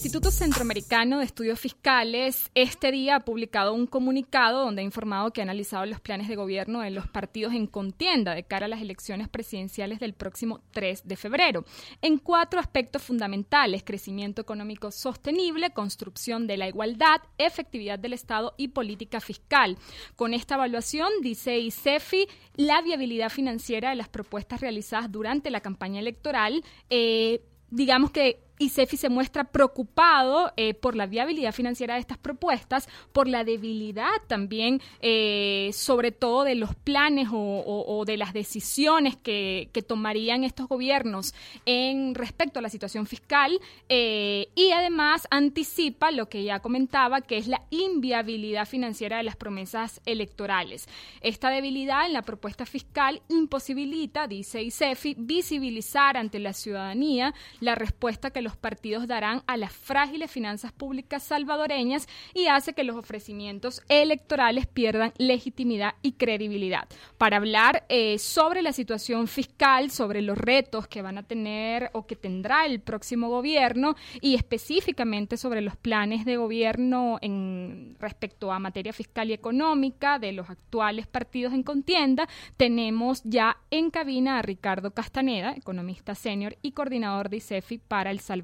Instituto Centroamericano de Estudios Fiscales este día ha publicado un comunicado donde ha informado que ha analizado los planes de gobierno de los partidos en contienda de cara a las elecciones presidenciales del próximo 3 de febrero, en cuatro aspectos fundamentales, crecimiento económico sostenible, construcción de la igualdad, efectividad del Estado y política fiscal. Con esta evaluación, dice ICEFI, la viabilidad financiera de las propuestas realizadas durante la campaña electoral, eh, digamos que y se muestra preocupado eh, por la viabilidad financiera de estas propuestas, por la debilidad también, eh, sobre todo de los planes o, de las decisiones que, tomarían estos gobiernos en respecto a la situación fiscal eh, y además anticipa lo que ya comentaba, que es la inviabilidad financiera de las promesas electorales. Esta debilidad en la propuesta fiscal imposibilita, dice ICEFI, visibilizar ante la ciudadanía la respuesta que los partidos darán a las frágiles finanzas públicas salvadoreñas y hace que los ofrecimientos electorales pierdan legitimidad y credibilidad. Para hablar eh, sobre la situación fiscal, sobre los retos que van a tener o que tendrá el próximo gobierno y específicamente sobre los planes de gobierno en respecto a materia fiscal y económica de los actuales partidos en contienda, tenemos ya en cabina a Ricardo Castaneda, economista senior y coordinador de ICEFI para El Salvador.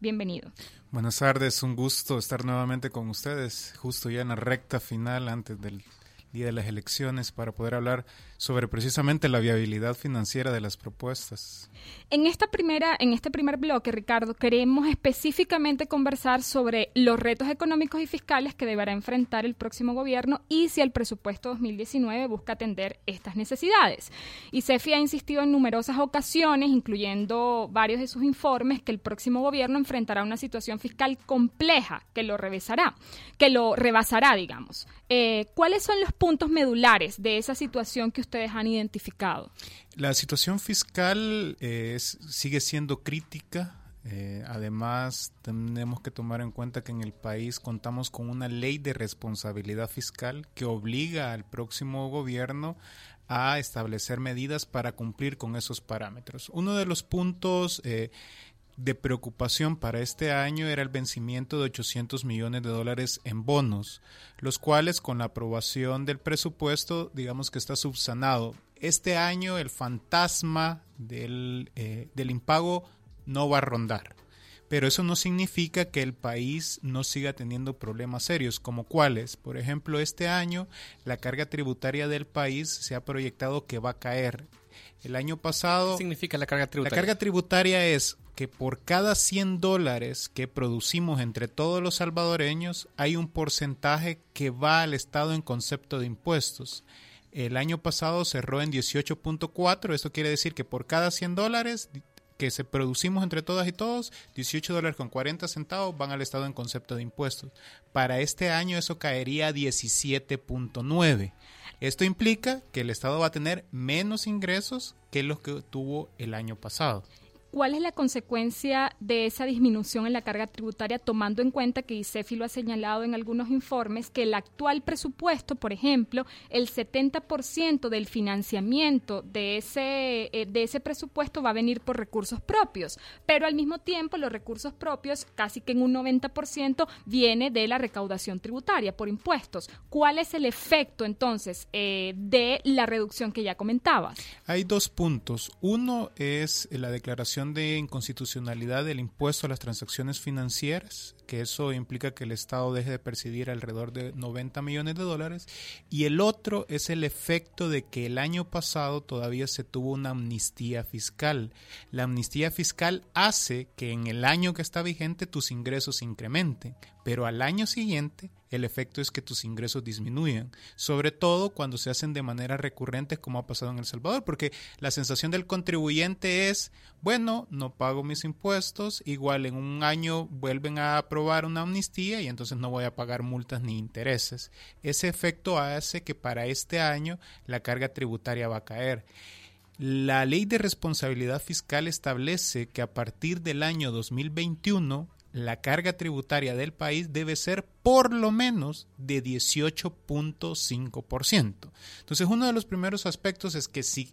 Bienvenido. Buenas tardes, un gusto estar nuevamente con ustedes, justo ya en la recta final antes del día de las elecciones para poder hablar sobre precisamente la viabilidad financiera de las propuestas. En esta primera, en este primer bloque, Ricardo, queremos específicamente conversar sobre los retos económicos y fiscales que deberá enfrentar el próximo gobierno y si el presupuesto 2019 busca atender estas necesidades. Y CEFI ha insistido en numerosas ocasiones, incluyendo varios de sus informes, que el próximo gobierno enfrentará una situación fiscal compleja que lo revesará, que lo rebasará, digamos. Eh, ¿Cuáles son los puntos medulares de esa situación que ustedes han identificado? La situación fiscal eh, sigue siendo crítica. Eh, además, tenemos que tomar en cuenta que en el país contamos con una ley de responsabilidad fiscal que obliga al próximo gobierno a establecer medidas para cumplir con esos parámetros. Uno de los puntos eh, de preocupación para este año era el vencimiento de 800 millones de dólares en bonos, los cuales con la aprobación del presupuesto digamos que está subsanado. Este año el fantasma del, eh, del impago no va a rondar, pero eso no significa que el país no siga teniendo problemas serios, como cuáles. Por ejemplo, este año la carga tributaria del país se ha proyectado que va a caer. El año pasado... ¿Qué significa la carga tributaria? La carga tributaria es que por cada 100 dólares que producimos entre todos los salvadoreños hay un porcentaje que va al Estado en concepto de impuestos. El año pasado cerró en 18.4, eso quiere decir que por cada 100 dólares que se producimos entre todas y todos, 18 dólares con 40 centavos van al Estado en concepto de impuestos. Para este año eso caería a 17.9. Esto implica que el Estado va a tener menos ingresos que los que tuvo el año pasado. ¿Cuál es la consecuencia de esa disminución en la carga tributaria, tomando en cuenta que ICEFI lo ha señalado en algunos informes, que el actual presupuesto, por ejemplo, el 70% del financiamiento de ese, eh, de ese presupuesto va a venir por recursos propios, pero al mismo tiempo los recursos propios, casi que en un 90%, viene de la recaudación tributaria por impuestos. ¿Cuál es el efecto entonces eh, de la reducción que ya comentabas? Hay dos puntos. Uno es la declaración de inconstitucionalidad del impuesto a las transacciones financieras, que eso implica que el Estado deje de percibir alrededor de 90 millones de dólares, y el otro es el efecto de que el año pasado todavía se tuvo una amnistía fiscal. La amnistía fiscal hace que en el año que está vigente tus ingresos incrementen, pero al año siguiente el efecto es que tus ingresos disminuyan, sobre todo cuando se hacen de manera recurrente como ha pasado en El Salvador, porque la sensación del contribuyente es, bueno, no pago mis impuestos, igual en un año vuelven a aprobar una amnistía y entonces no voy a pagar multas ni intereses. Ese efecto hace que para este año la carga tributaria va a caer. La ley de responsabilidad fiscal establece que a partir del año 2021 la carga tributaria del país debe ser por lo menos de 18.5%. Entonces, uno de los primeros aspectos es que si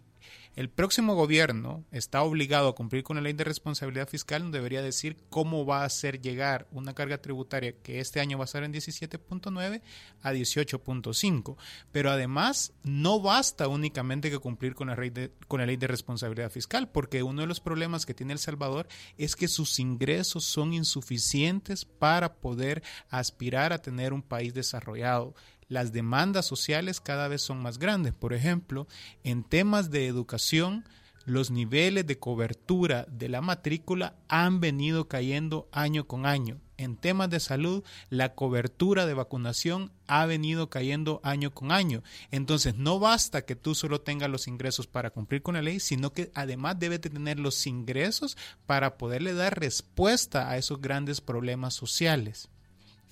el próximo gobierno está obligado a cumplir con la ley de responsabilidad fiscal, debería decir cómo va a hacer llegar una carga tributaria que este año va a estar en 17.9 a 18.5. Pero además no basta únicamente que cumplir con la, ley de, con la ley de responsabilidad fiscal, porque uno de los problemas que tiene El Salvador es que sus ingresos son insuficientes para poder aspirar a tener un país desarrollado las demandas sociales cada vez son más grandes. Por ejemplo, en temas de educación, los niveles de cobertura de la matrícula han venido cayendo año con año. En temas de salud, la cobertura de vacunación ha venido cayendo año con año. Entonces, no basta que tú solo tengas los ingresos para cumplir con la ley, sino que además debes de tener los ingresos para poderle dar respuesta a esos grandes problemas sociales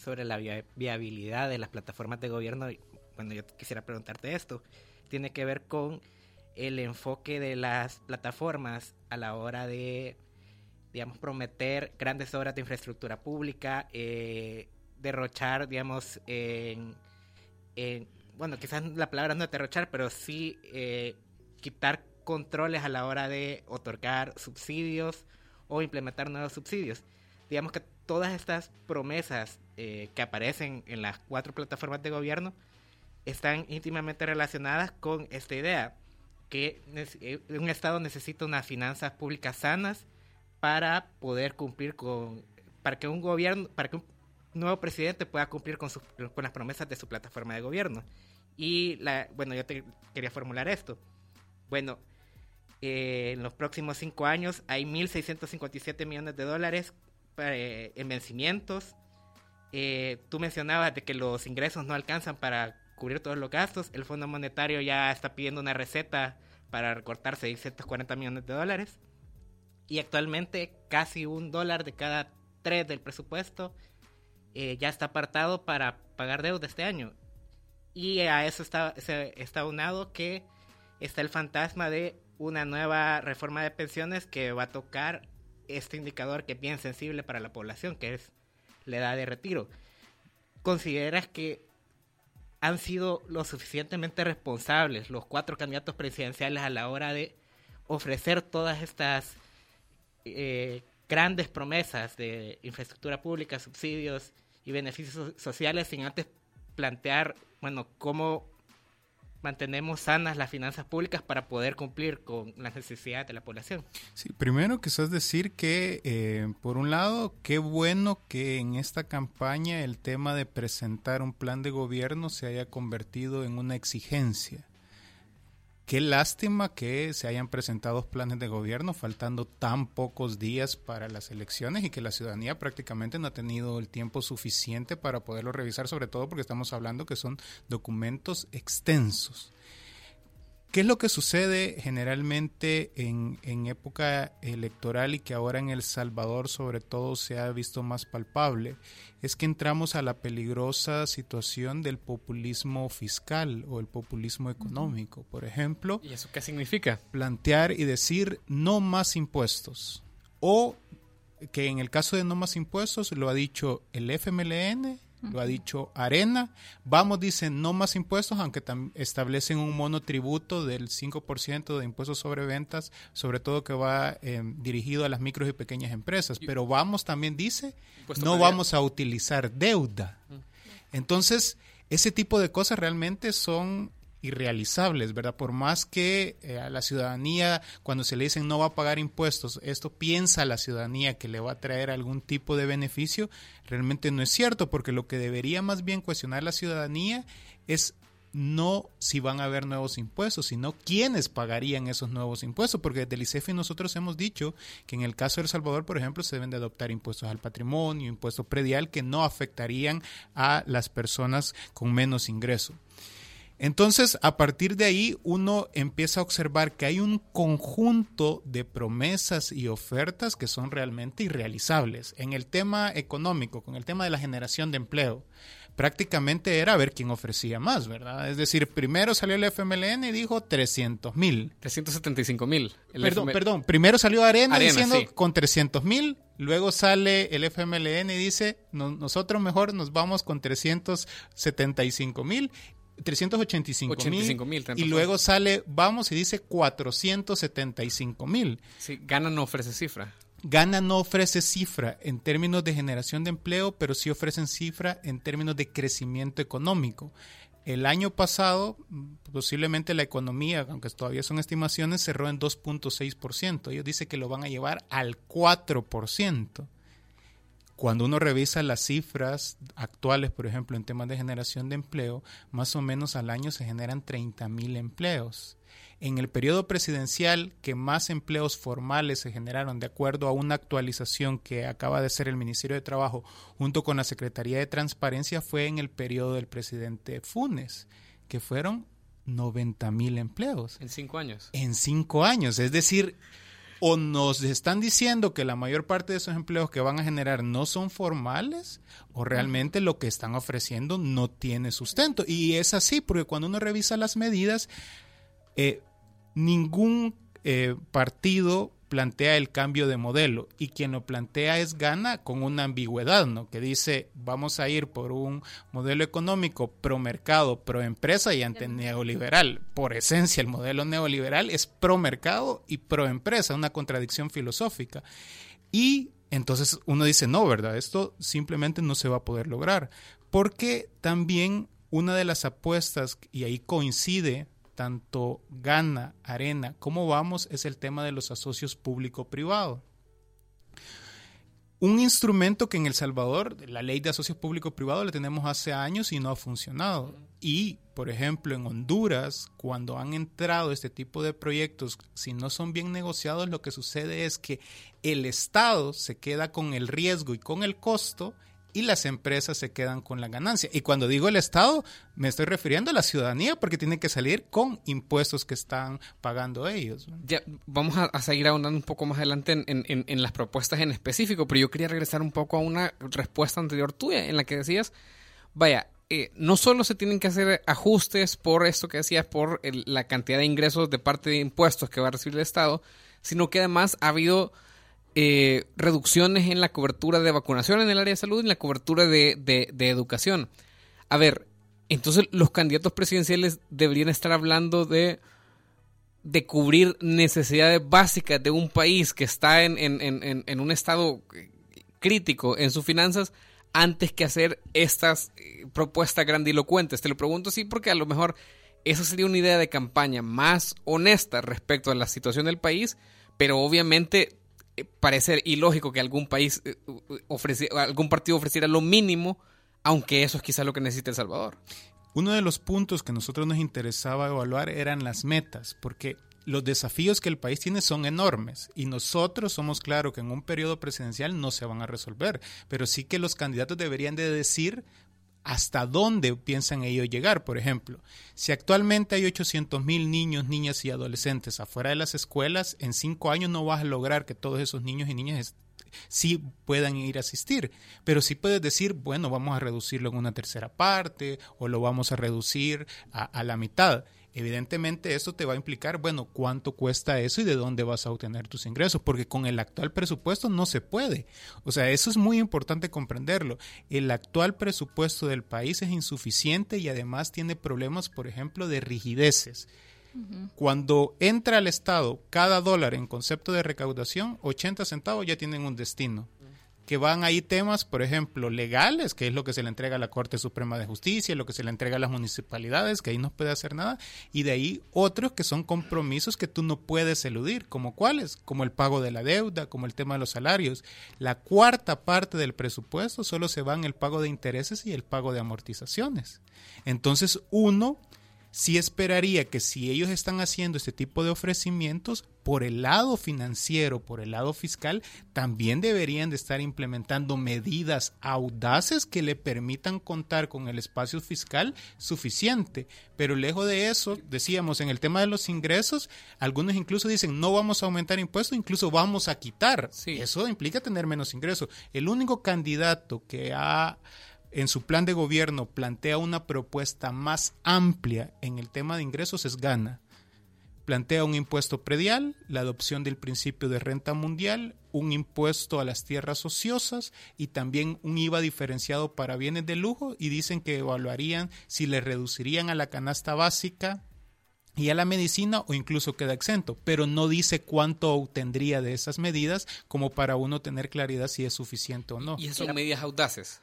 sobre la viabilidad de las plataformas de gobierno, bueno, yo quisiera preguntarte esto, tiene que ver con el enfoque de las plataformas a la hora de, digamos, prometer grandes obras de infraestructura pública, eh, derrochar, digamos, en, bueno, quizás la palabra no es derrochar, pero sí eh, quitar controles a la hora de otorgar subsidios o implementar nuevos subsidios. Digamos que todas estas promesas eh, que aparecen en las cuatro plataformas de gobierno están íntimamente relacionadas con esta idea que eh, un Estado necesita unas finanzas públicas sanas para poder cumplir con, para que un gobierno, para que un nuevo presidente pueda cumplir con, con las promesas de su plataforma de gobierno. Y la, bueno, yo te quería formular esto. Bueno, eh, en los próximos cinco años hay 1.657 millones de dólares en vencimientos eh, tú mencionabas de que los ingresos no alcanzan para cubrir todos los gastos. El Fondo Monetario ya está pidiendo una receta para recortar 640 millones de dólares. Y actualmente casi un dólar de cada tres del presupuesto eh, ya está apartado para pagar deuda este año. Y a eso está, está unado que está el fantasma de una nueva reforma de pensiones que va a tocar este indicador que es bien sensible para la población, que es la edad de retiro. ¿Consideras que han sido lo suficientemente responsables los cuatro candidatos presidenciales a la hora de ofrecer todas estas eh, grandes promesas de infraestructura pública, subsidios y beneficios sociales sin antes plantear, bueno, cómo mantenemos sanas las finanzas públicas para poder cumplir con las necesidades de la población. Sí, primero quizás decir que, eh, por un lado, qué bueno que en esta campaña el tema de presentar un plan de gobierno se haya convertido en una exigencia. Qué lástima que se hayan presentado planes de gobierno faltando tan pocos días para las elecciones y que la ciudadanía prácticamente no ha tenido el tiempo suficiente para poderlo revisar, sobre todo porque estamos hablando que son documentos extensos. ¿Qué es lo que sucede generalmente en, en, época electoral y que ahora en El Salvador sobre todo se ha visto más palpable? Es que entramos a la peligrosa situación del populismo fiscal o el populismo económico. Por ejemplo, ¿y eso qué significa? Plantear y decir no más impuestos. O que en el caso de no más impuestos lo ha dicho el FMLN, lo ha dicho Arena. Vamos, dicen, no más impuestos, aunque establecen un monotributo del 5% de impuestos sobre ventas, sobre todo que va em, dirigido a las micros y pequeñas empresas. Pero vamos, también dice, no vamos a utilizar deuda. Entonces, ese tipo de cosas realmente son irrealizables, ¿verdad? Por más que eh, a la ciudadanía, cuando se le dicen no va a pagar impuestos, esto piensa la ciudadanía que le va a traer algún tipo de beneficio, realmente no es cierto, porque lo que debería más bien cuestionar la ciudadanía es no si van a haber nuevos impuestos, sino quiénes pagarían esos nuevos impuestos, porque desde el ICEFI nosotros hemos dicho que en el caso de El Salvador, por ejemplo, se deben de adoptar impuestos al patrimonio, impuestos predial que no afectarían a las personas con menos ingreso. Entonces, a partir de ahí, uno empieza a observar que hay un conjunto de promesas y ofertas que son realmente irrealizables. En el tema económico, con el tema de la generación de empleo, prácticamente era ver quién ofrecía más, ¿verdad? Es decir, primero salió el FMLN y dijo 300 mil. 375 mil. Perdón, perdón, primero salió Arena, diciendo con 300 mil, luego sale el FMLN y dice, nosotros mejor nos vamos con 375 mil 385 85 mil. mil, Y luego sale, vamos, y dice 475 mil. Sí, Gana no ofrece cifra. Gana no ofrece cifra en términos de generación de empleo, pero sí ofrecen cifra en términos de crecimiento económico. El año pasado, posiblemente la economía, aunque todavía son estimaciones, cerró en 2.6%. Ellos dicen que lo van a llevar al 4%. Cuando uno revisa las cifras actuales, por ejemplo, en temas de generación de empleo, más o menos al año se generan 30 mil empleos. En el periodo presidencial que más empleos formales se generaron, de acuerdo a una actualización que acaba de hacer el Ministerio de Trabajo junto con la Secretaría de Transparencia, fue en el periodo del presidente Funes, que fueron 90 mil empleos. En cinco años. En cinco años. Es decir, o nos están diciendo que la mayor parte de esos empleos que van a generar no son formales o realmente lo que están ofreciendo no tiene sustento. Y es así, porque cuando uno revisa las medidas, eh, ningún eh, partido plantea el cambio de modelo y quien lo plantea es Gana con una ambigüedad, ¿no? Que dice, vamos a ir por un modelo económico pro mercado, pro empresa y ante neoliberal. Por esencia, el modelo neoliberal es pro mercado y pro empresa, una contradicción filosófica. Y entonces uno dice, no, ¿verdad? Esto simplemente no se va a poder lograr. Porque también una de las apuestas, y ahí coincide tanto Gana, Arena, como vamos, es el tema de los asocios público-privado. Un instrumento que en El Salvador, la ley de asocios público-privado, la tenemos hace años y no ha funcionado. Y, por ejemplo, en Honduras, cuando han entrado este tipo de proyectos, si no son bien negociados, lo que sucede es que el Estado se queda con el riesgo y con el costo y las empresas se quedan con la ganancia. Y cuando digo el Estado, me estoy refiriendo a la ciudadanía porque tienen que salir con impuestos que están pagando ellos. Ya, vamos a, seguir ahondando un poco más adelante en, las propuestas en específico, pero yo quería regresar un poco a una respuesta anterior tuya en la que decías, vaya, eh, no solo se tienen que hacer ajustes por esto que decías, por la cantidad de ingresos de parte de impuestos que va a recibir el Estado, sino que además ha habido eh, reducciones en la cobertura de vacunación en el área de salud y en la cobertura de, de, educación. A ver, entonces los candidatos presidenciales deberían estar hablando de, de cubrir necesidades básicas de un país que está en, en, en, en, un estado crítico en sus finanzas antes que hacer estas eh, propuestas grandilocuentes. Te lo pregunto así porque a lo mejor esa sería una idea de campaña más honesta respecto a la situación del país, pero obviamente eh, parecer ilógico que algún país eh, ofrece, algún partido ofreciera lo mínimo, aunque eso es quizá lo que necesita El Salvador. Uno de los puntos que a nosotros nos interesaba evaluar eran las metas, porque los desafíos que el país tiene son enormes y nosotros somos claros que en un periodo presidencial no se van a resolver, pero sí que los candidatos deberían de decir hasta dónde piensan ellos llegar. Por ejemplo, si actualmente hay 800 mil niños, niñas y adolescentes afuera de las escuelas, en cinco años no vas a lograr que todos esos niños y niñas sí puedan ir a asistir. Pero sí puedes decir, bueno, vamos a reducirlo en una tercera parte o lo vamos a reducir a, a la mitad. Evidentemente eso te va a implicar, bueno, cuánto cuesta eso y de dónde vas a obtener tus ingresos, porque con el actual presupuesto no se puede. O sea, eso es muy importante comprenderlo. El actual presupuesto del país es insuficiente y además tiene problemas, por ejemplo, de rigideces. Cuando entra al Estado cada dólar en concepto de recaudación, 80 centavos ya tienen un destino que van ahí temas, por ejemplo, legales, que es lo que se le entrega a la Corte Suprema de Justicia, lo que se le entrega a las municipalidades, que ahí no puede hacer nada, y de ahí otros que son compromisos que tú no puedes eludir, como cuáles, como el pago de la deuda, como el tema de los salarios. La cuarta parte del presupuesto solo se va en el pago de intereses y el pago de amortizaciones. Entonces, uno sí esperaría que si ellos están haciendo este tipo de ofrecimientos, por el lado financiero, por el lado fiscal, también deberían de estar implementando medidas audaces que le permitan contar con el espacio fiscal suficiente. Pero lejos de eso, decíamos, en el tema de los ingresos, algunos incluso dicen, no vamos a aumentar impuestos, incluso vamos a quitar. Eso implica tener menos ingresos. El único candidato que ha en su plan de gobierno plantea una propuesta más amplia en el tema de ingresos es Gana. plantea un impuesto predial, la adopción del principio de renta mundial, un impuesto a las tierras ociosas y también un IVA diferenciado para bienes de lujo y dicen que evaluarían si le reducirían a la canasta básica y a la medicina o incluso queda exento, pero no dice cuánto obtendría de esas medidas como para uno tener claridad si es suficiente o no. ¿Y son medidas audaces?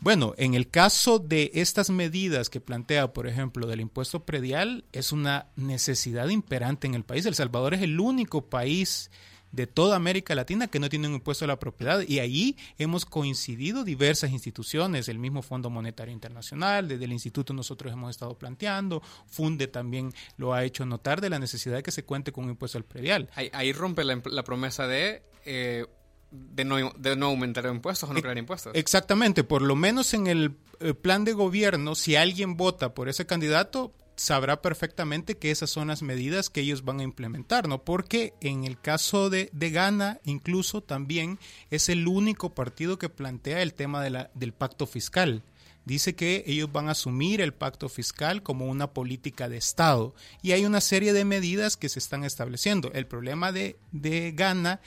Bueno, en el caso de estas medidas que plantea, por ejemplo, del impuesto predial, es una necesidad imperante en el país. El Salvador es el único país de toda América Latina que no tiene un impuesto a la propiedad y allí hemos coincidido diversas instituciones, el mismo Fondo Monetario Internacional, desde el instituto nosotros hemos estado planteando, Funde también lo ha hecho notar de la necesidad de que se cuente con un impuesto al predial. Ahí, rompe la, promesa de eh, de no, de no aumentar impuestos o no crear impuestos. Exactamente, por lo menos en el eh, plan de gobierno, si alguien vota por ese candidato, sabrá perfectamente que esas son las medidas que ellos van a implementar, ¿no? Porque en el caso de, de Ghana, incluso también es el único partido que plantea el tema de la, del pacto fiscal. Dice que ellos van a asumir el pacto fiscal como una política de Estado y hay una serie de medidas que se están estableciendo. El problema de, de Ghana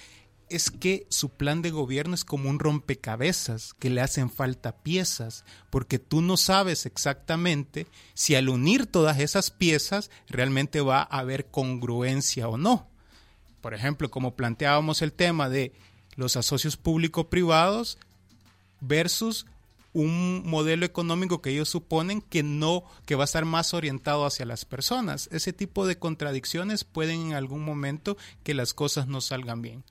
es que su plan de gobierno es como un rompecabezas, que le hacen falta piezas, porque tú no sabes exactamente si al unir todas esas piezas realmente va a haber congruencia o no. Por ejemplo, como planteábamos el tema de los asocios público-privados versus un modelo económico que ellos suponen que no, que va a estar más orientado hacia las personas. Ese tipo de contradicciones pueden en algún momento que las cosas no salgan bien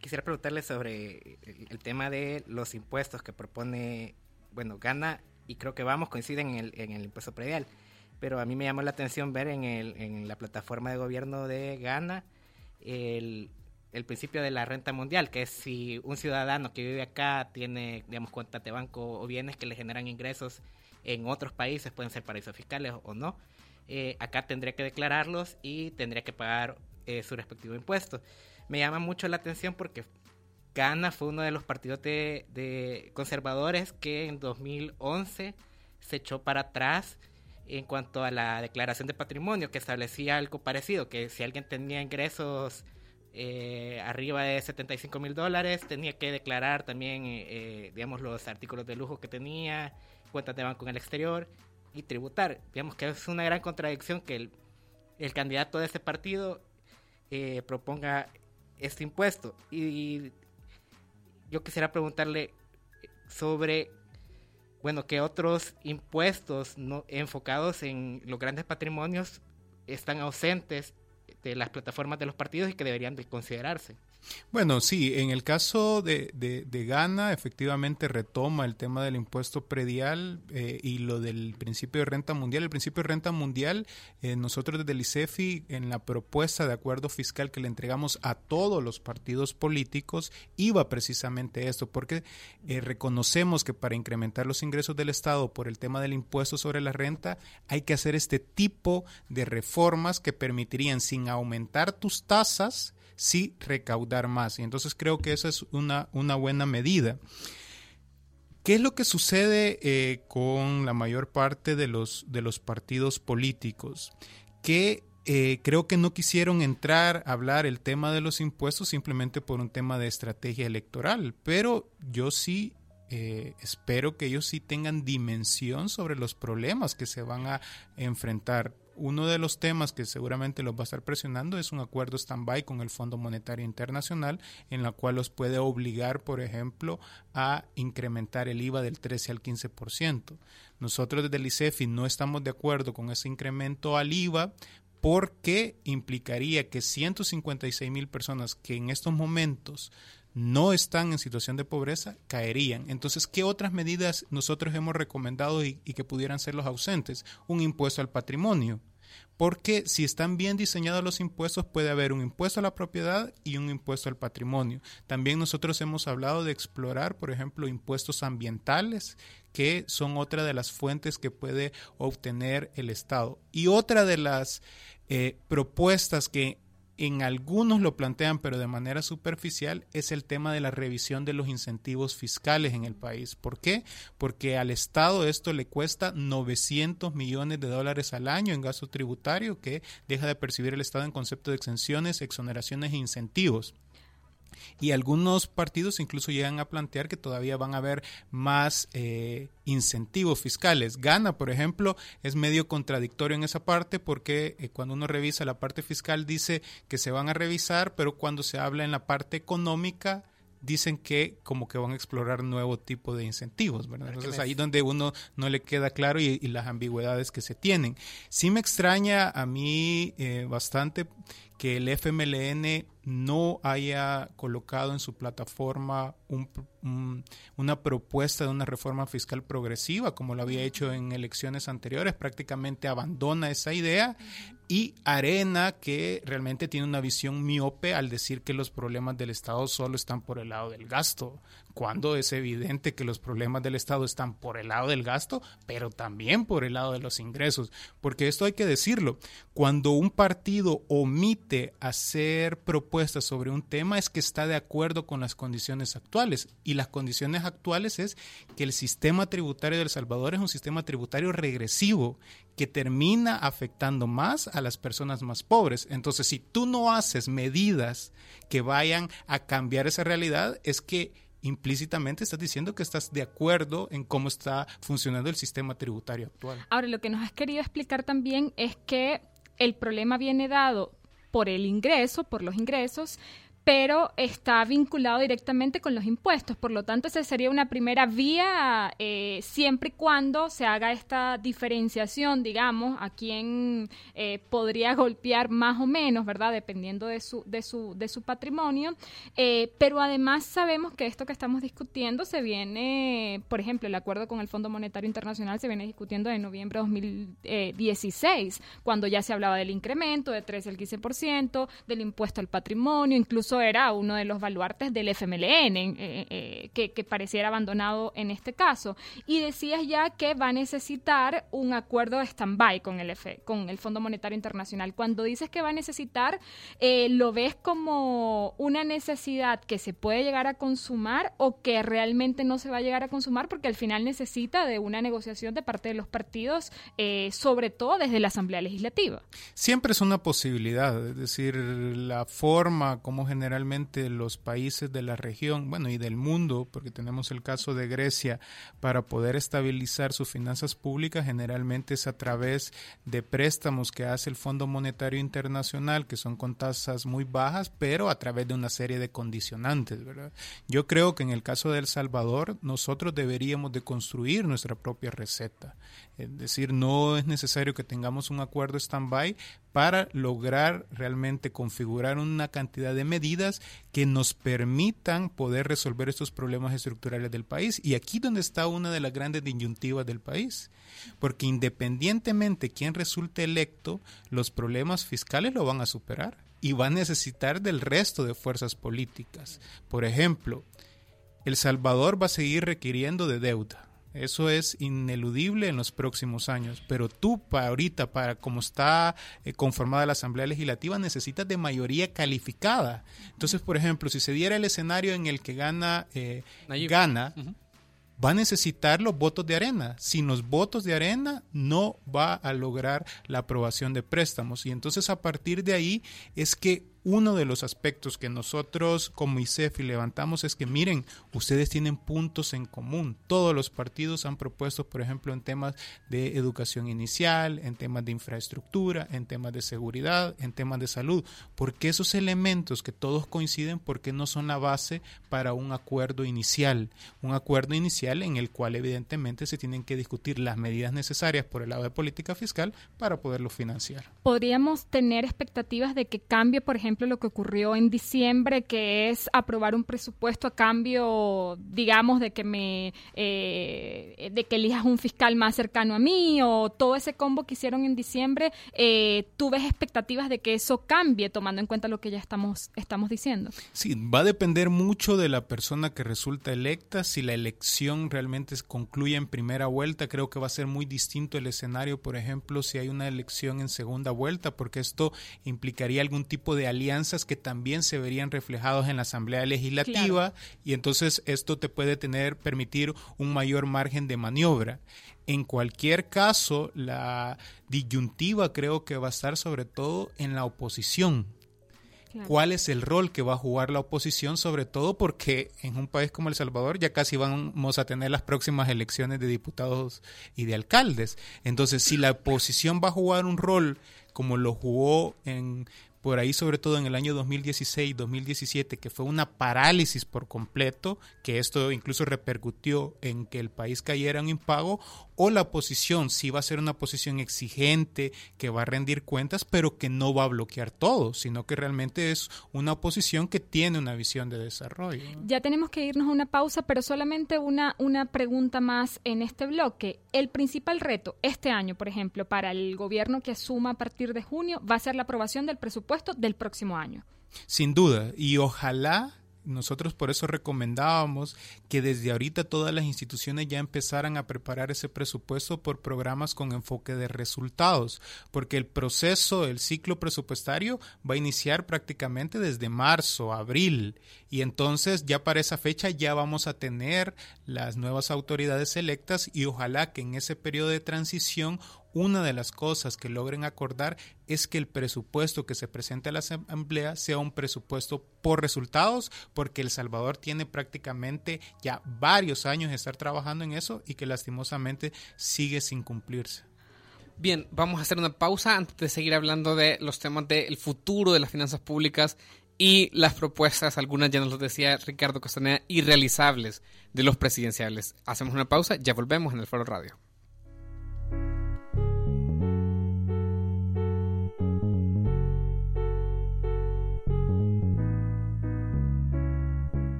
quisiera preguntarle sobre el, tema de los impuestos que propone, bueno, Gana y creo que vamos coinciden en el, en el impuesto predial, pero a mí me llamó la atención ver en, el, en la plataforma de gobierno de Ghana el, el principio de la renta mundial, que es si un ciudadano que vive acá tiene, digamos, cuentas de banco o bienes que le generan ingresos en otros países, pueden ser paraísos fiscales o no, eh, acá tendría que declararlos y tendría que pagar eh, su respectivo impuesto me llama mucho la atención porque Ghana fue uno de los partidos de, conservadores que en 2011 se echó para atrás en cuanto a la declaración de patrimonio que establecía algo parecido, que si alguien tenía ingresos eh, arriba de 75 mil dólares tenía que declarar también, eh, eh, digamos, los artículos de lujo que tenía, cuentas de banco en el exterior y tributar. Digamos que es una gran contradicción que el, el candidato de ese partido proponga este impuesto. Y yo quisiera preguntarle sobre, bueno, qué otros impuestos no, enfocados en los grandes patrimonios están ausentes de las plataformas de los partidos y que deberían de considerarse. Bueno, sí, en el caso de, de, Ghana, efectivamente retoma el tema del impuesto predial eh, y lo del principio de renta mundial. El principio de renta mundial, eh, nosotros desde el ICEFI, en la propuesta de acuerdo fiscal que le entregamos a todos los partidos políticos, iba precisamente esto, porque eh, reconocemos que para incrementar los ingresos del Estado por el tema del impuesto sobre la renta, hay que hacer este tipo de reformas que permitirían, sin aumentar tus tasas, sí recaudar más. Y entonces creo que esa es una, una buena medida. ¿Qué es lo que sucede eh, con la mayor parte de los, de los partidos políticos? Que eh, creo que no quisieron entrar a hablar el tema de los impuestos simplemente por un tema de estrategia electoral, pero yo sí eh, espero que ellos sí tengan dimensión sobre los problemas que se van a enfrentar uno de los temas que seguramente los va a estar presionando es un acuerdo stand-by con el Fondo Monetario Internacional, en la cual los puede obligar, por ejemplo, a incrementar el IVA del 13 al 15%. Nosotros desde el ICEFI no estamos de acuerdo con ese incremento al IVA porque implicaría que 156 mil personas que en estos momentos no están en situación de pobreza caerían. Entonces, ¿qué otras medidas nosotros hemos recomendado y, que pudieran ser los ausentes? Un impuesto al patrimonio. Porque si están bien diseñados los impuestos, puede haber un impuesto a la propiedad y un impuesto al patrimonio. También nosotros hemos hablado de explorar, por ejemplo, impuestos ambientales, que son otra de las fuentes que puede obtener el Estado. Y otra de las eh, propuestas que en algunos lo plantean, pero de manera superficial, es el tema de la revisión de los incentivos fiscales en el país. ¿Por qué? Porque al Estado esto le cuesta 900 millones de dólares al año en gasto tributario que deja de percibir el Estado en concepto de exenciones, exoneraciones e incentivos. Y algunos partidos incluso llegan a plantear que todavía van a haber más eh, incentivos fiscales. Gana, por ejemplo, es medio contradictorio en esa parte porque eh, cuando uno revisa la parte fiscal dice que se van a revisar, pero cuando se habla en la parte económica dicen que como que van a explorar nuevo tipo de incentivos, ¿verdad? Entonces ahí donde uno no le queda claro y, las ambigüedades que se tienen. Sí me extraña a mí eh, bastante que el FMLN no haya colocado en su plataforma una propuesta de una reforma fiscal progresiva, como lo había hecho en elecciones anteriores, prácticamente abandona esa idea y Arena, que realmente tiene una visión miope al decir que los problemas del Estado solo están por el lado del gasto, cuando es evidente que los problemas del Estado están por el lado del gasto, pero también por el lado de los ingresos, porque esto hay que decirlo, cuando un partido omite hacer propuestas sobre un tema es que está de acuerdo con las condiciones actuales, y las condiciones actuales es que el sistema tributario de El Salvador es un sistema tributario regresivo que termina afectando más a las personas más pobres. Entonces, si tú no haces medidas que vayan a cambiar esa realidad, es que implícitamente estás diciendo que estás de acuerdo en cómo está funcionando el sistema tributario actual. Ahora, lo que nos has querido explicar también es que el problema viene dado por el ingreso, por los ingresos, pero está vinculado directamente con los impuestos. Por lo tanto, esa sería una primera vía eh, siempre y cuando se haga esta diferenciación, digamos, a quién eh, podría golpear más o menos, ¿verdad? Dependiendo de su, de su, de su patrimonio. Eh, pero además sabemos que esto que estamos discutiendo se viene, por ejemplo, el acuerdo con el Fondo Monetario Internacional se viene discutiendo en noviembre de 2016, cuando ya se hablaba del incremento de 13 al 15%, del impuesto al patrimonio, incluso era uno de los baluartes del FMLN, eh, eh, que, pareciera abandonado en este caso. Y decías ya que va a necesitar un acuerdo de stand-by con el, con el Fondo Monetario Internacional. Cuando dices que va a necesitar, eh, ¿lo ves como una necesidad que se puede llegar a consumar o que realmente no se va a llegar a consumar porque al final necesita de una negociación de parte de los partidos, sobre todo desde la Asamblea Legislativa? Siempre es una posibilidad, es decir, la forma como genera generalmente los países de la región, bueno, y del mundo, porque tenemos el caso de Grecia, para poder estabilizar sus finanzas públicas, generalmente es a través de préstamos que hace el Fondo Monetario Internacional, que son con tasas muy bajas, pero a través de una serie de condicionantes, ¿verdad? Yo creo que en el caso de El Salvador, nosotros deberíamos de construir nuestra propia receta. Es decir, no es necesario que tengamos un acuerdo stand-by para lograr realmente configurar una cantidad de medidas que nos permitan poder resolver estos problemas estructurales del país. Y aquí donde está una de las grandes disyuntivas del país. Porque independientemente quién resulte electo, los problemas fiscales lo van a superar y va a necesitar del resto de fuerzas políticas. Por ejemplo, El Salvador va a seguir requiriendo de deuda eso es ineludible en los próximos años. Pero tú, para ahorita, para como está eh, conformada la Asamblea Legislativa, necesitas de mayoría calificada. Entonces, por ejemplo, si se diera el escenario en el que gana, eh, gana, va a necesitar los votos de arena. Sin los votos de arena, no va a lograr la aprobación de préstamos. Y entonces, a partir de ahí, es que uno de los aspectos que nosotros como ICEFI levantamos es que miren, ustedes tienen puntos en común. Todos los partidos han propuesto, por ejemplo, en temas de educación inicial, en temas de infraestructura, en temas de seguridad, en temas de salud, porque esos elementos que todos coinciden, porque no son la base para un acuerdo inicial, un acuerdo inicial en el cual evidentemente se tienen que discutir las medidas necesarias por el lado de política fiscal para poderlo financiar. Podríamos tener expectativas de que cambie, por ejemplo, lo que ocurrió en diciembre, que es aprobar un presupuesto a cambio, digamos, de que me eh, de que elijas un fiscal más cercano a mí o todo ese combo que hicieron en diciembre, eh, ¿tú ves expectativas de que eso cambie tomando en cuenta lo que ya estamos, estamos diciendo? Sí, va a depender mucho de la persona que resulta electa. Si la elección realmente concluye en primera vuelta, creo que va a ser muy distinto el escenario, por ejemplo, si hay una elección en segunda vuelta, porque esto implicaría algún tipo de alianza alianzas que también se verían reflejados en la Asamblea Legislativa y entonces esto te puede tener permitir un mayor margen de maniobra. En cualquier caso, la disyuntiva creo que va a estar sobre todo en la oposición cuál es el rol que va a jugar la oposición, sobre todo porque en un país como El Salvador ya casi vamos a tener las próximas elecciones de diputados y de alcaldes. Entonces, si la oposición va a jugar un rol como lo jugó en por ahí sobre todo en el año 2016-2017, que fue una parálisis por completo, que esto incluso repercutió en que el país cayera en impago, o la posición sí va a ser una posición exigente, que va a rendir cuentas, pero que no va a bloquear todo, sino que realmente es una oposición que tiene una visión de desarrollo. Ya tenemos que irnos a una pausa, pero solamente una, una pregunta más en este bloque. El principal reto este año, por ejemplo, para el gobierno que asuma a partir de junio, va a ser la aprobación del presupuesto del próximo año. Sin duda, y ojalá nosotros por eso recomendábamos que desde ahorita todas las instituciones ya empezaran a preparar ese presupuesto por programas con enfoque de resultados, porque el proceso, el ciclo presupuestario va a iniciar prácticamente desde marzo, abril, y entonces ya para esa fecha ya vamos a tener las nuevas autoridades electas y ojalá que en ese periodo de transición una de las cosas que logren acordar es que el presupuesto que se presente a la Asamblea sea un presupuesto por resultados, porque El Salvador tiene prácticamente ya varios años de estar trabajando en eso y que lastimosamente sigue sin cumplirse. Bien, vamos a hacer una pausa antes de seguir hablando de los temas del futuro de las finanzas públicas y las propuestas, algunas ya nos lo decía Ricardo Castaneda, irrealizables de los presidenciales. Hacemos una pausa, ya volvemos en el Foro Radio.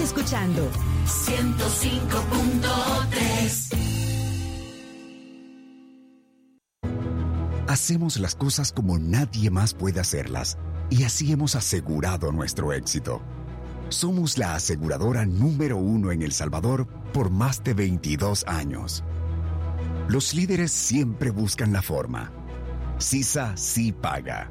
Escuchando 105.3. Hacemos las cosas como nadie más puede hacerlas y así hemos asegurado nuestro éxito. Somos la aseguradora número uno en El Salvador por más de 22 años. Los líderes siempre buscan la forma. CISA sí paga.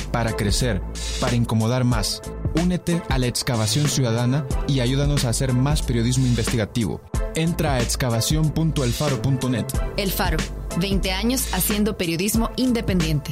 para crecer, para incomodar más. Únete a la excavación ciudadana y ayúdanos a hacer más periodismo investigativo. Entra a excavación.elfaro.net. El Faro, 20 años haciendo periodismo independiente.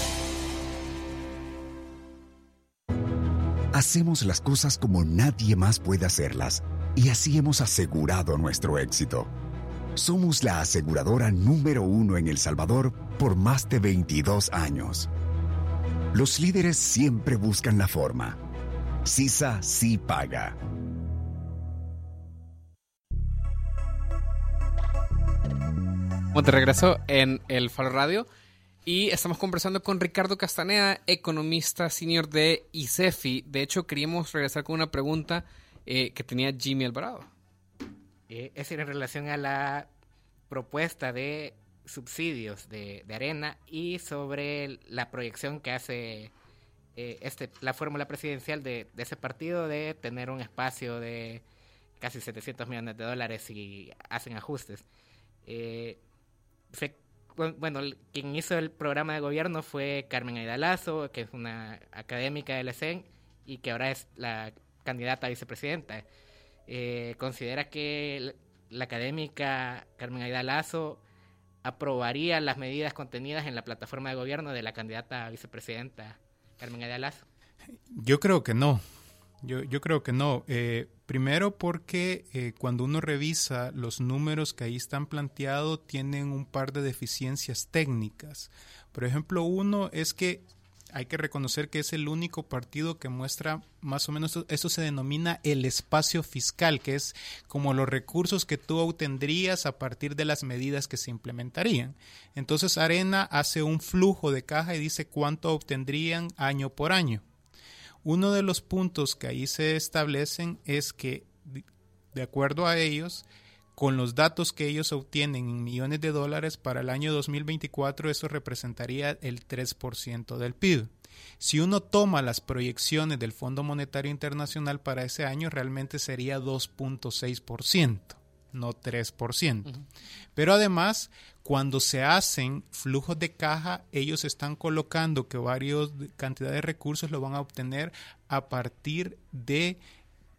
Hacemos las cosas como nadie más puede hacerlas y así hemos asegurado nuestro éxito. Somos la aseguradora número uno en El Salvador por más de 22 años. Los líderes siempre buscan la forma. CISA sí paga. Te regreso en el Faro Radio. Y estamos conversando con Ricardo Castaneda, economista senior de ICEFI. De hecho, queríamos regresar con una pregunta eh, que tenía Jimmy Alvarado. Eh, es en relación a la propuesta de subsidios de, arena y sobre la proyección que hace eh, este, la fórmula presidencial de, ese partido de tener un espacio de casi 700 millones de dólares si hacen ajustes. Eh, bueno, quien hizo el programa de gobierno fue Carmen Aidalazo, que es una académica del ESEN y que ahora es la candidata a vicepresidenta. Eh, considera que la académica Carmen Aidalazo aprobaría las medidas contenidas en la plataforma de gobierno de la candidata a vicepresidenta Carmen Ayalazo? Yo creo que no. Yo, yo creo que no. Eh, primero porque eh, cuando uno revisa los números que ahí están planteados, tienen un par de deficiencias técnicas. Por ejemplo, uno es que hay que reconocer que es el único partido que muestra más o menos, eso se denomina el espacio fiscal, que es como los recursos que tú obtendrías a partir de las medidas que se implementarían. Entonces Arena hace un flujo de caja y dice cuánto obtendrían año por año. Uno de los puntos que ahí se establecen es que, de acuerdo a ellos, con los datos que ellos obtienen en millones de dólares para el año 2024, eso representaría el 3% del PIB. Si uno toma las proyecciones del Fondo Monetario Internacional para ese año, realmente sería 2.6%, no 3%. Pero además, cuando se hacen flujos de caja, ellos están colocando que varios cantidad de recursos lo van a obtener a partir de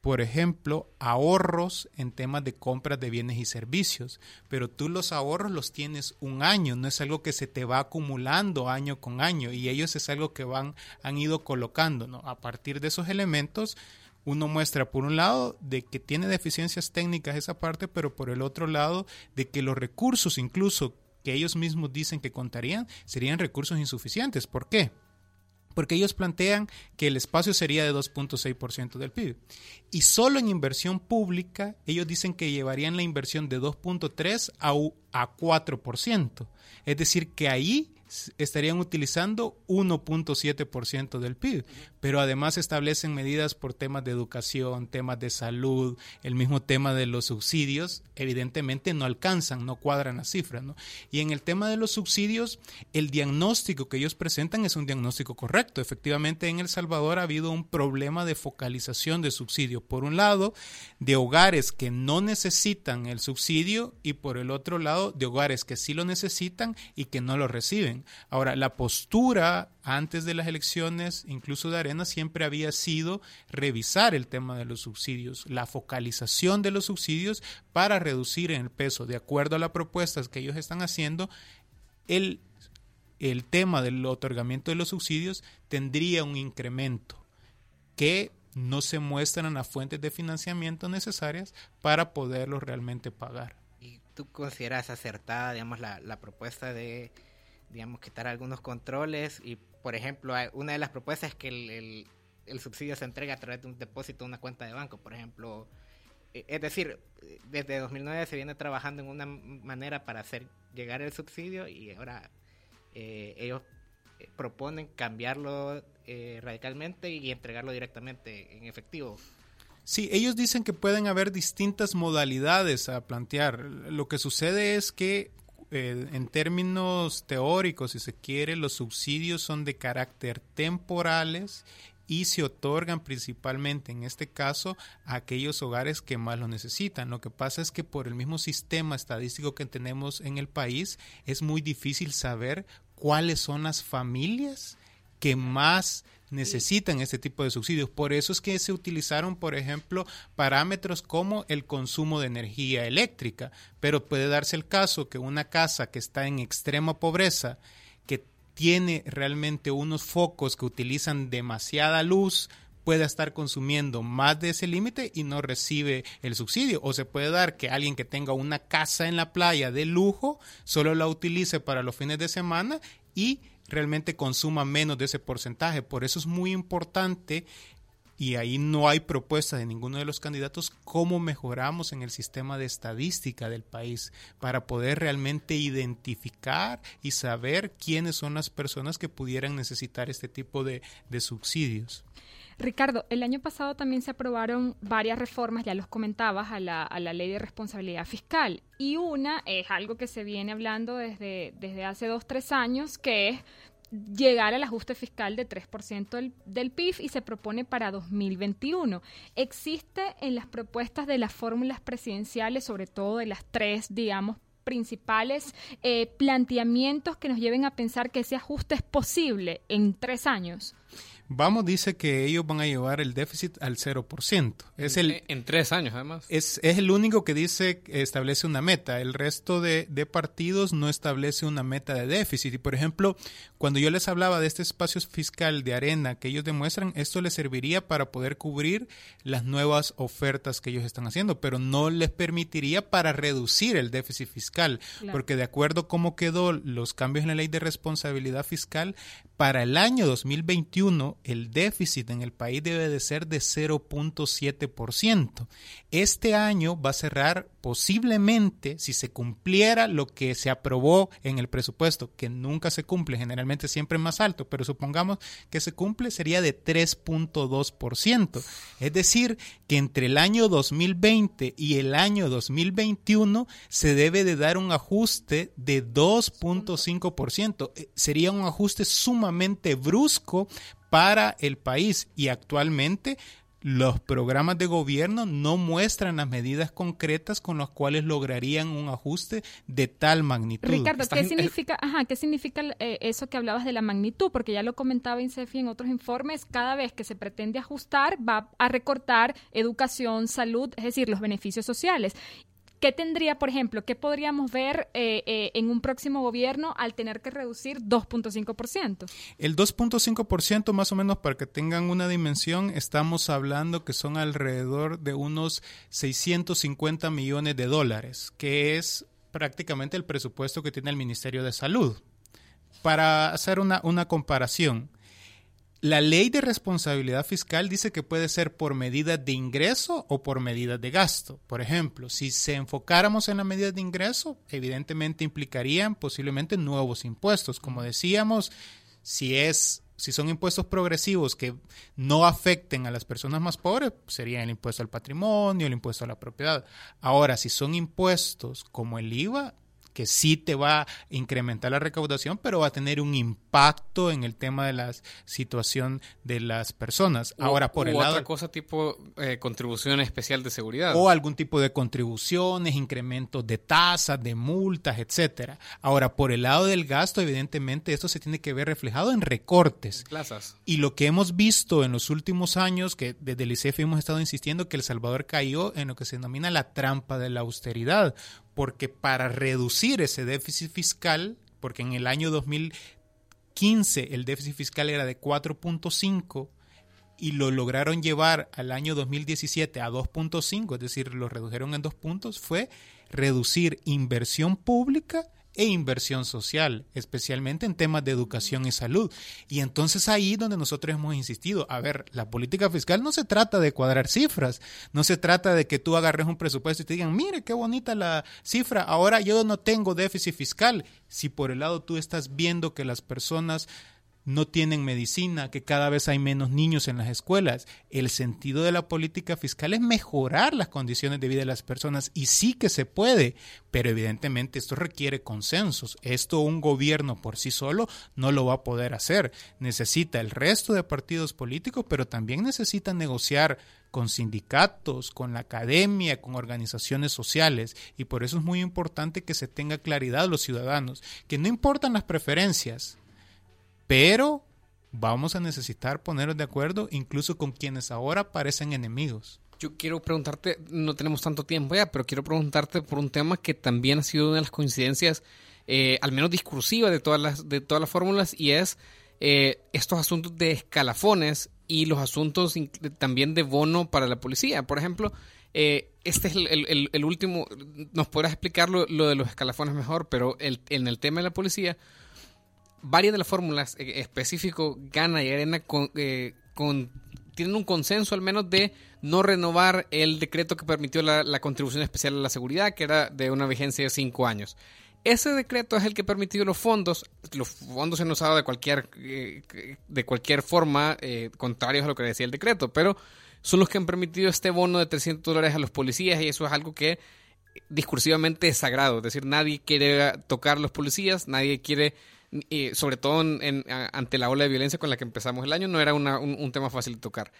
por ejemplo, ahorros en temas de compras de bienes y servicios, pero tú los ahorros los tienes un año, no es algo que se te va acumulando año con año y ellos es algo que van han ido colocando, ¿no? A partir de esos elementos uno muestra por un lado de que tiene deficiencias técnicas esa parte, pero por el otro lado de que los recursos incluso que ellos mismos dicen que contarían serían recursos insuficientes. ¿Por qué? porque ellos plantean que el espacio sería de 2.6% del PIB. Y solo en inversión pública, ellos dicen que llevarían la inversión de 2.3 a, a 4%. Es decir, que ahí estarían utilizando 1.7% del PIB, pero además establecen medidas por temas de educación, temas de salud, el mismo tema de los subsidios, evidentemente no alcanzan, no cuadran las cifras. ¿no? Y en el tema de los subsidios, el diagnóstico que ellos presentan es un diagnóstico correcto. Efectivamente, en El Salvador ha habido un problema de focalización de subsidio. Por un lado, de hogares que no necesitan el subsidio y por el otro lado, de hogares que sí lo necesitan y que no lo reciben. Ahora, la postura antes de las elecciones, incluso de Arena, siempre había sido revisar el tema de los subsidios, la focalización de los subsidios para reducir en el peso, de acuerdo a las propuestas que ellos están haciendo, el, el tema del otorgamiento de los subsidios tendría un incremento que no se muestran las fuentes de financiamiento necesarias para poderlo realmente pagar. ¿Y tú consideras acertada, digamos, la, la propuesta de digamos, quitar algunos controles y, por ejemplo, una de las propuestas es que el, el, subsidio se entrega a través de un depósito, una cuenta de banco, por ejemplo. E, es decir, desde 2009 se viene trabajando en una manera para hacer llegar el subsidio y ahora eh, ellos eh, proponen cambiarlo eh, radicalmente y entregarlo directamente en efectivo. Sí, ellos dicen que pueden haber distintas modalidades a plantear. Lo que sucede es que eh, en términos teóricos, si se quiere, los subsidios son de carácter temporales y se otorgan principalmente en este caso a aquellos hogares que más lo necesitan. Lo que pasa es que por el mismo sistema estadístico que tenemos en el país es muy difícil saber cuáles son las familias que más necesitan este tipo de subsidios. Por eso es que se utilizaron, por ejemplo, parámetros como el consumo de energía eléctrica. Pero puede darse el caso que una casa que está en extrema pobreza, que tiene realmente unos focos que utilizan demasiada luz, pueda estar consumiendo más de ese límite y no recibe el subsidio. O se puede dar que alguien que tenga una casa en la playa de lujo solo la utilice para los fines de semana y realmente consuma menos de ese porcentaje. Por eso es muy importante y ahí no hay propuesta de ninguno de los candidatos cómo mejoramos en el sistema de estadística del país para poder realmente identificar y saber quiénes son las personas que pudieran necesitar este tipo de, de subsidios. Ricardo, el año pasado también se aprobaron varias reformas, ya los comentabas, a la, ley de responsabilidad fiscal. Y una es algo que se viene hablando desde, desde hace dos, tres años, que es llegar al ajuste fiscal de 3% del, del PIB y se propone para 2021. ¿Existe en las propuestas de las fórmulas presidenciales, sobre todo de las tres, digamos, principales eh, planteamientos que nos lleven a pensar que ese ajuste es posible en tres años? Vamos dice que ellos van a llevar el déficit al 0%. Es en, el, en tres años, además. Es, es, el único que dice, establece una meta. El resto de, de, partidos no establece una meta de déficit. Y, por ejemplo, cuando yo les hablaba de este espacio fiscal de arena que ellos demuestran, esto les serviría para poder cubrir las nuevas ofertas que ellos están haciendo, pero no les permitiría para reducir el déficit fiscal. Claro. Porque de acuerdo a cómo quedó los cambios en la ley de responsabilidad fiscal, para el año 2021 el déficit en el país debe de ser de 0.7%. Este año va a cerrar posiblemente, si se cumpliera lo que se aprobó en el presupuesto, que nunca se cumple, generalmente siempre es más alto, pero supongamos que se cumple, sería de 3.2%. Es decir, que entre el año 2020 y el año 2021 se debe de dar un ajuste de 2.5%. Eh, sería un ajuste sumamente brusco para el país y actualmente los programas de gobierno no muestran las medidas concretas con las cuales lograrían un ajuste de tal magnitud. Ricardo, ¿qué significa, ajá, ¿qué significa eh, eso que hablabas de la magnitud? Porque ya lo comentaba Incefi en otros informes, cada vez que se pretende ajustar va a recortar educación, salud, es decir, los beneficios sociales. ¿Qué tendría, por ejemplo, qué podríamos ver eh, eh, en un próximo gobierno al tener que reducir 2.5%? El 2.5% más o menos para que tengan una dimensión, estamos hablando que son alrededor de unos 650 millones de dólares, que es prácticamente el presupuesto que tiene el Ministerio de Salud. Para hacer una, una comparación, la ley de responsabilidad fiscal dice que puede ser por medidas de ingreso o por medidas de gasto. Por ejemplo, si se enfocáramos en las medidas de ingreso, evidentemente implicarían posiblemente nuevos impuestos. Como decíamos, si es si son impuestos progresivos que no afecten a las personas más pobres, sería el impuesto al patrimonio, el impuesto a la propiedad. Ahora, si son impuestos como el IVA, que sí te va a incrementar la recaudación, pero va a tener un impacto en el tema de la situación de las personas. Ahora, por el lado... otra cosa tipo eh, contribución especial de seguridad. O algún tipo de contribuciones, incrementos de tasas, de multas, etcétera. Ahora, por el lado del gasto, evidentemente, esto se tiene que ver reflejado en recortes. Plazas. Y lo que hemos visto en los últimos años, que desde el ICEF hemos estado insistiendo que El Salvador cayó en lo que se denomina la trampa de la austeridad, porque para reducir ese déficit fiscal, porque en el año 2015 el déficit fiscal era de 4.5 y lo lograron llevar al año 2017 a 2.5, es decir, lo redujeron en dos puntos, fue reducir inversión pública e inversión social, especialmente en temas de educación y salud. Y entonces ahí donde nosotros hemos insistido, a ver, la política fiscal no se trata de cuadrar cifras, no se trata de que tú agarres un presupuesto y te digan, mire qué bonita la cifra, ahora yo no tengo déficit fiscal. Si por el lado tú estás viendo que las personas no tienen medicina, que cada vez hay menos niños en las escuelas. El sentido de la política fiscal es mejorar las condiciones de vida de las personas y sí que se puede, pero evidentemente esto requiere consensos. Esto un gobierno por sí solo no lo va a poder hacer. Necesita el resto de partidos políticos, pero también necesita negociar con sindicatos, con la academia, con organizaciones sociales. Y por eso es muy importante que se tenga claridad los ciudadanos, que no importan las preferencias, pero vamos a necesitar ponernos de acuerdo incluso con quienes ahora parecen enemigos. Yo quiero preguntarte, no tenemos tanto tiempo ya, pero quiero preguntarte por un tema que también ha sido una de las coincidencias, eh, al menos discursivas de todas las, de todas las fórmulas, y es eh, estos asuntos de escalafones y los asuntos también de bono para la policía. Por ejemplo, eh, este es el, último, nos podrás explicar lo, de los escalafones mejor, pero en el tema de la policía, varias de las fórmulas eh, específico Gana y Arena con, eh, con, tienen un consenso al menos de no renovar el decreto que permitió la, contribución especial a la seguridad, que era de una vigencia de cinco años. Ese decreto es el que permitió los fondos. Los fondos se han usado de cualquier, eh, de cualquier forma, contrarios a lo que decía el decreto, pero son los que han permitido este bono de 300 dólares a los policías y eso es algo que discursivamente es sagrado. Es decir, nadie quiere tocar a los policías, nadie quiere y sobre todo en, ante la ola de violencia con la que empezamos el año, no era un, tema fácil de tocar.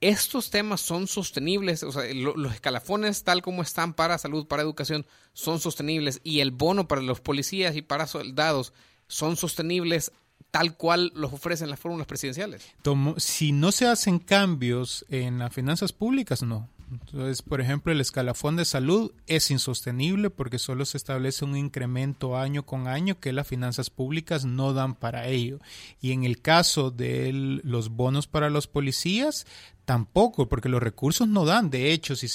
Estos temas son sostenibles, o sea, los escalafones tal como están para salud, para educación, son sostenibles y el bono para los policías y para soldados son sostenibles tal cual los ofrecen las fórmulas presidenciales. Tomo, si no se hacen cambios en las finanzas públicas, no. Entonces, por ejemplo, el escalafón de salud es insostenible porque solo se establece un incremento año con año que las finanzas públicas no dan para ello. Y en el caso de los bonos para los policías, Tampoco, porque los recursos no dan. De hecho, si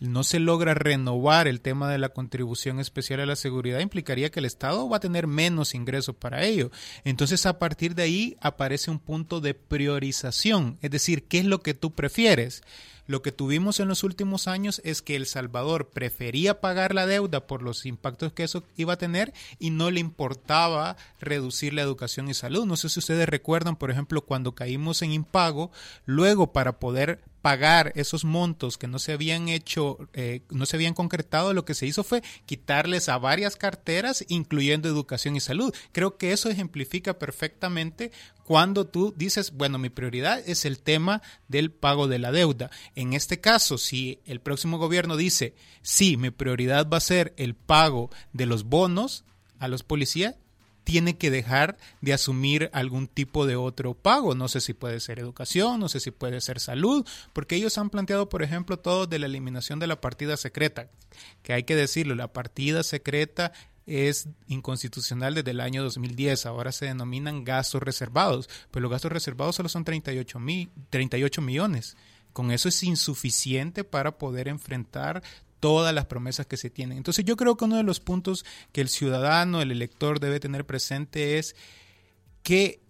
no se logra renovar el tema de la contribución especial a la seguridad, implicaría que el Estado va a tener menos ingresos para ello. Entonces, a partir de ahí aparece un punto de priorización, es decir, ¿qué es lo que tú prefieres? Lo que tuvimos en los últimos años es que El Salvador prefería pagar la deuda por los impactos que eso iba a tener y no le importaba reducir la educación y salud. No sé si ustedes recuerdan, por ejemplo, cuando caímos en impago, luego para poder pagar esos montos que no se habían hecho, eh, no se habían concretado, lo que se hizo fue quitarles a varias carteras, incluyendo educación y salud. Creo que eso ejemplifica perfectamente cuando tú dices, bueno, mi prioridad es el tema del pago de la deuda. En este caso, si el próximo gobierno dice, sí, mi prioridad va a ser el pago de los bonos a los policías, tiene que dejar de asumir algún tipo de otro pago. No sé si puede ser educación, no sé si puede ser salud, porque ellos han planteado, por ejemplo, todo de la eliminación de la partida secreta, que hay que decirlo, la partida secreta es inconstitucional desde el año 2010. Ahora se denominan gastos reservados, pero los gastos reservados solo son 38, mil, 38 millones. Con eso es insuficiente para poder enfrentar todas las promesas que se tienen. Entonces yo creo que uno de los puntos que el ciudadano, el elector debe tener presente es que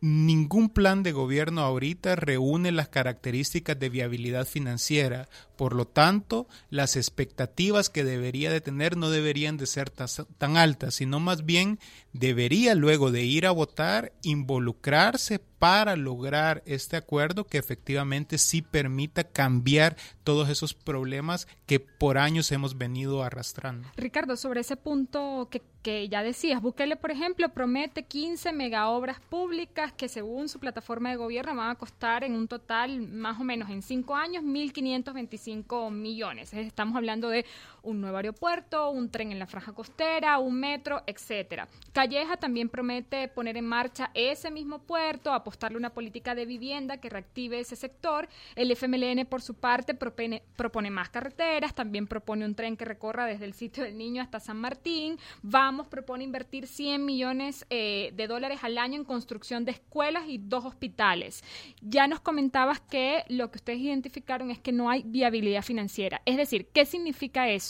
ningún plan de gobierno ahorita reúne las características de viabilidad financiera. Por lo tanto, las expectativas que debería de tener no deberían de ser tan altas, sino más bien debería luego de ir a votar involucrarse para lograr este acuerdo que efectivamente sí permita cambiar todos esos problemas que por años hemos venido arrastrando. Ricardo, sobre ese punto que, que ya decías, Bukele, por ejemplo, promete 15 megaobras públicas que según su plataforma de gobierno van a costar en un total más o menos en cinco años 1.525 millones. Estamos hablando de un nuevo aeropuerto, un tren en la franja costera, un metro, etcétera. Calleja también promete poner en marcha ese mismo puerto, apostarle una política de vivienda que reactive ese sector. El FMLN, por su parte, propone, propone más carreteras, también propone un tren que recorra desde el sitio del niño hasta San Martín. Vamos propone invertir 100 millones eh, de dólares al año en construcción de escuelas y dos hospitales. Ya nos comentabas que lo que ustedes identificaron es que no hay viabilidad financiera. Es decir, ¿qué significa eso?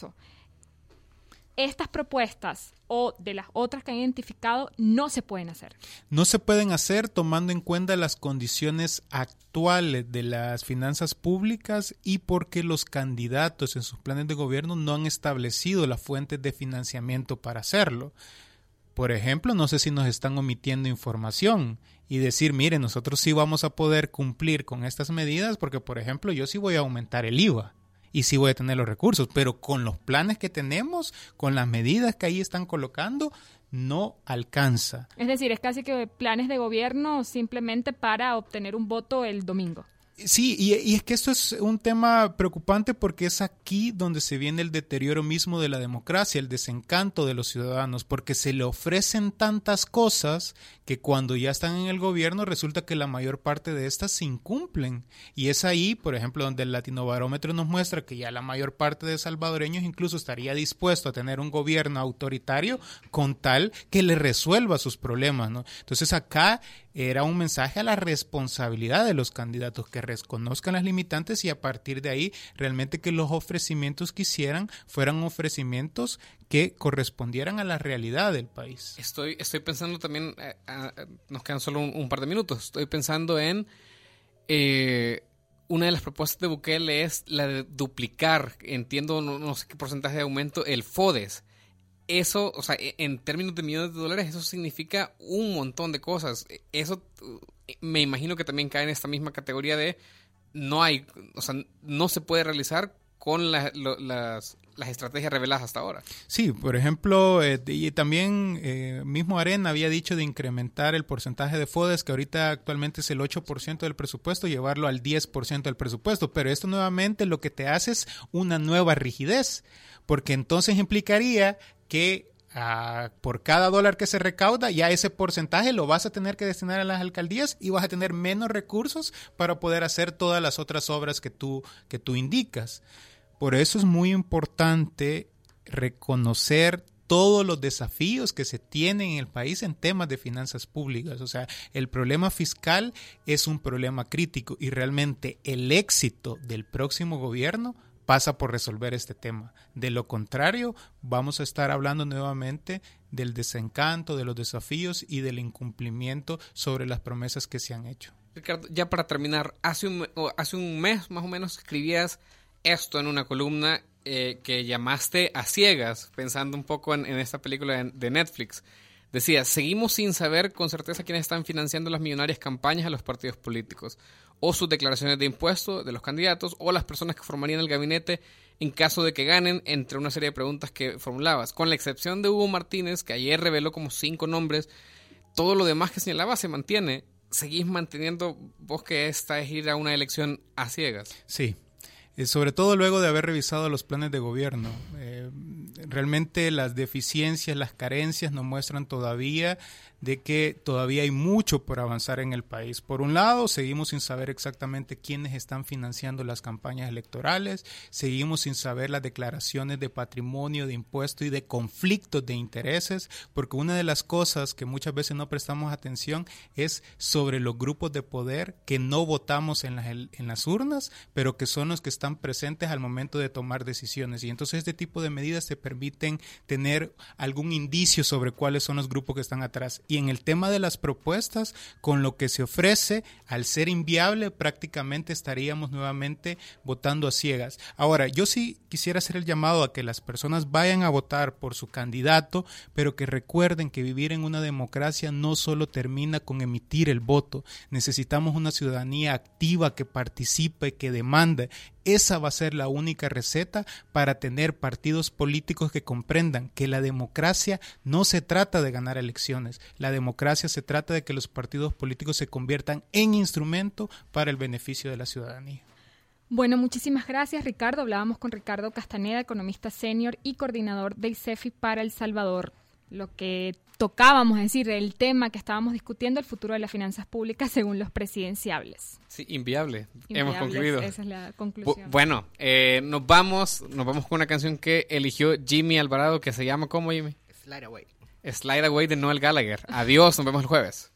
Estas propuestas o de las otras que han identificado no se pueden hacer. No se pueden hacer tomando en cuenta las condiciones actuales de las finanzas públicas y porque los candidatos en sus planes de gobierno no han establecido las fuentes de financiamiento para hacerlo. Por ejemplo, no sé si nos están omitiendo información y decir, mire, nosotros sí vamos a poder cumplir con estas medidas porque, por ejemplo, yo sí voy a aumentar el IVA y sí voy a tener los recursos, pero con los planes que tenemos, con las medidas que ahí están colocando, no alcanza. Es decir, es casi que planes de gobierno simplemente para obtener un voto el domingo. Sí, y, es que esto es un tema preocupante porque es aquí donde se viene el deterioro mismo de la democracia, el desencanto de los ciudadanos, porque se le ofrecen tantas cosas que cuando ya están en el gobierno resulta que la mayor parte de estas se incumplen. Y es ahí, por ejemplo, donde el latinobarómetro nos muestra que ya la mayor parte de salvadoreños incluso estaría dispuesto a tener un gobierno autoritario con tal que le resuelva sus problemas. ¿no? Entonces acá era un mensaje a la responsabilidad de los candidatos que reconozcan las limitantes y a partir de ahí realmente que los ofrecimientos que hicieran fueran ofrecimientos que correspondieran a la realidad del país. Estoy, estoy pensando también, eh, nos quedan solo un, par de minutos, estoy pensando en... Eh, una de las propuestas de Bukele es la de duplicar, entiendo, no, no sé qué porcentaje de aumento, el FODES eso, o sea, e, en términos de millones de dólares, eso significa un montón de cosas. Eso me imagino que también cae en esta misma categoría de no hay, o sea, no se puede realizar con las, las, estrategias reveladas hasta ahora. Sí, por ejemplo, eh, y también eh, mismo Arena había dicho de incrementar el porcentaje de FODES, que ahorita actualmente es el 8% del presupuesto, llevarlo al 10% del presupuesto, pero esto nuevamente lo que te hace es una nueva rigidez, porque entonces implicaría que Ah, por cada dólar que se recauda, ya ese porcentaje lo vas a tener que destinar a las alcaldías y vas a tener menos recursos para poder hacer todas las otras obras que tú, que tú indicas. Por eso es muy importante reconocer todos los desafíos que se tienen en el país en temas de finanzas públicas. O sea, el problema fiscal es un problema crítico y realmente el éxito del próximo gobierno pasa por resolver este tema. De lo contrario, vamos a estar hablando nuevamente del desencanto, de los desafíos y del incumplimiento sobre las promesas que se han hecho. Ricardo, ya para terminar, hace un, mes más o menos escribías esto en una columna eh, que llamaste a ciegas, pensando un poco en, esta película de Netflix. Decía, seguimos sin saber con certeza quiénes están financiando las millonarias campañas a los partidos políticos, o sus declaraciones de impuestos de los candidatos, o las personas que formarían el gabinete en caso de que ganen, entre una serie de preguntas que formulabas. Con la excepción de Hugo Martínez, que ayer reveló como cinco nombres, todo lo demás que señalaba se mantiene. ¿Seguís manteniendo vos que esta es ir a una elección a ciegas? Sí, eh, sobre todo luego de haber revisado los planes de gobierno. Eh, realmente las deficiencias, las carencias nos muestran todavía de que todavía hay mucho por avanzar en el país. Por un lado, seguimos sin saber exactamente quiénes están financiando las campañas electorales, seguimos sin saber las declaraciones de patrimonio, de impuestos y de conflictos de intereses, porque una de las cosas que muchas veces no prestamos atención es sobre los grupos de poder que no votamos en las, en las urnas, pero que son los que están presentes al momento de tomar decisiones. Y entonces este tipo de medidas te permiten tener algún indicio sobre cuáles son los grupos que están atrás y en el tema de las propuestas, con lo que se ofrece, al ser inviable, prácticamente estaríamos nuevamente votando a ciegas. Ahora, yo sí quisiera hacer el llamado a que las personas vayan a votar por su candidato, pero que recuerden que vivir en una democracia no solo termina con emitir el voto, necesitamos una ciudadanía activa que participe, que demande esa va a ser la única receta para tener partidos políticos que comprendan que la democracia no se trata de ganar elecciones, la democracia se trata de que los partidos políticos se conviertan en instrumento para el beneficio de la ciudadanía. Bueno, muchísimas gracias Ricardo. Hablábamos con Ricardo Castaneda, economista senior y coordinador de ICEFI para El Salvador. Lo que tocábamos, es decir, el tema que estábamos discutiendo, el futuro de las finanzas públicas según los presidenciables. Sí, inviable. Hemos concluido. Esa es la conclusión. bueno, eh, nos vamos, nos vamos con una canción que eligió Jimmy Alvarado que se llama ¿cómo Jimmy? Slide Away. Slide Away de Noel Gallagher. Adiós, nos vemos el jueves.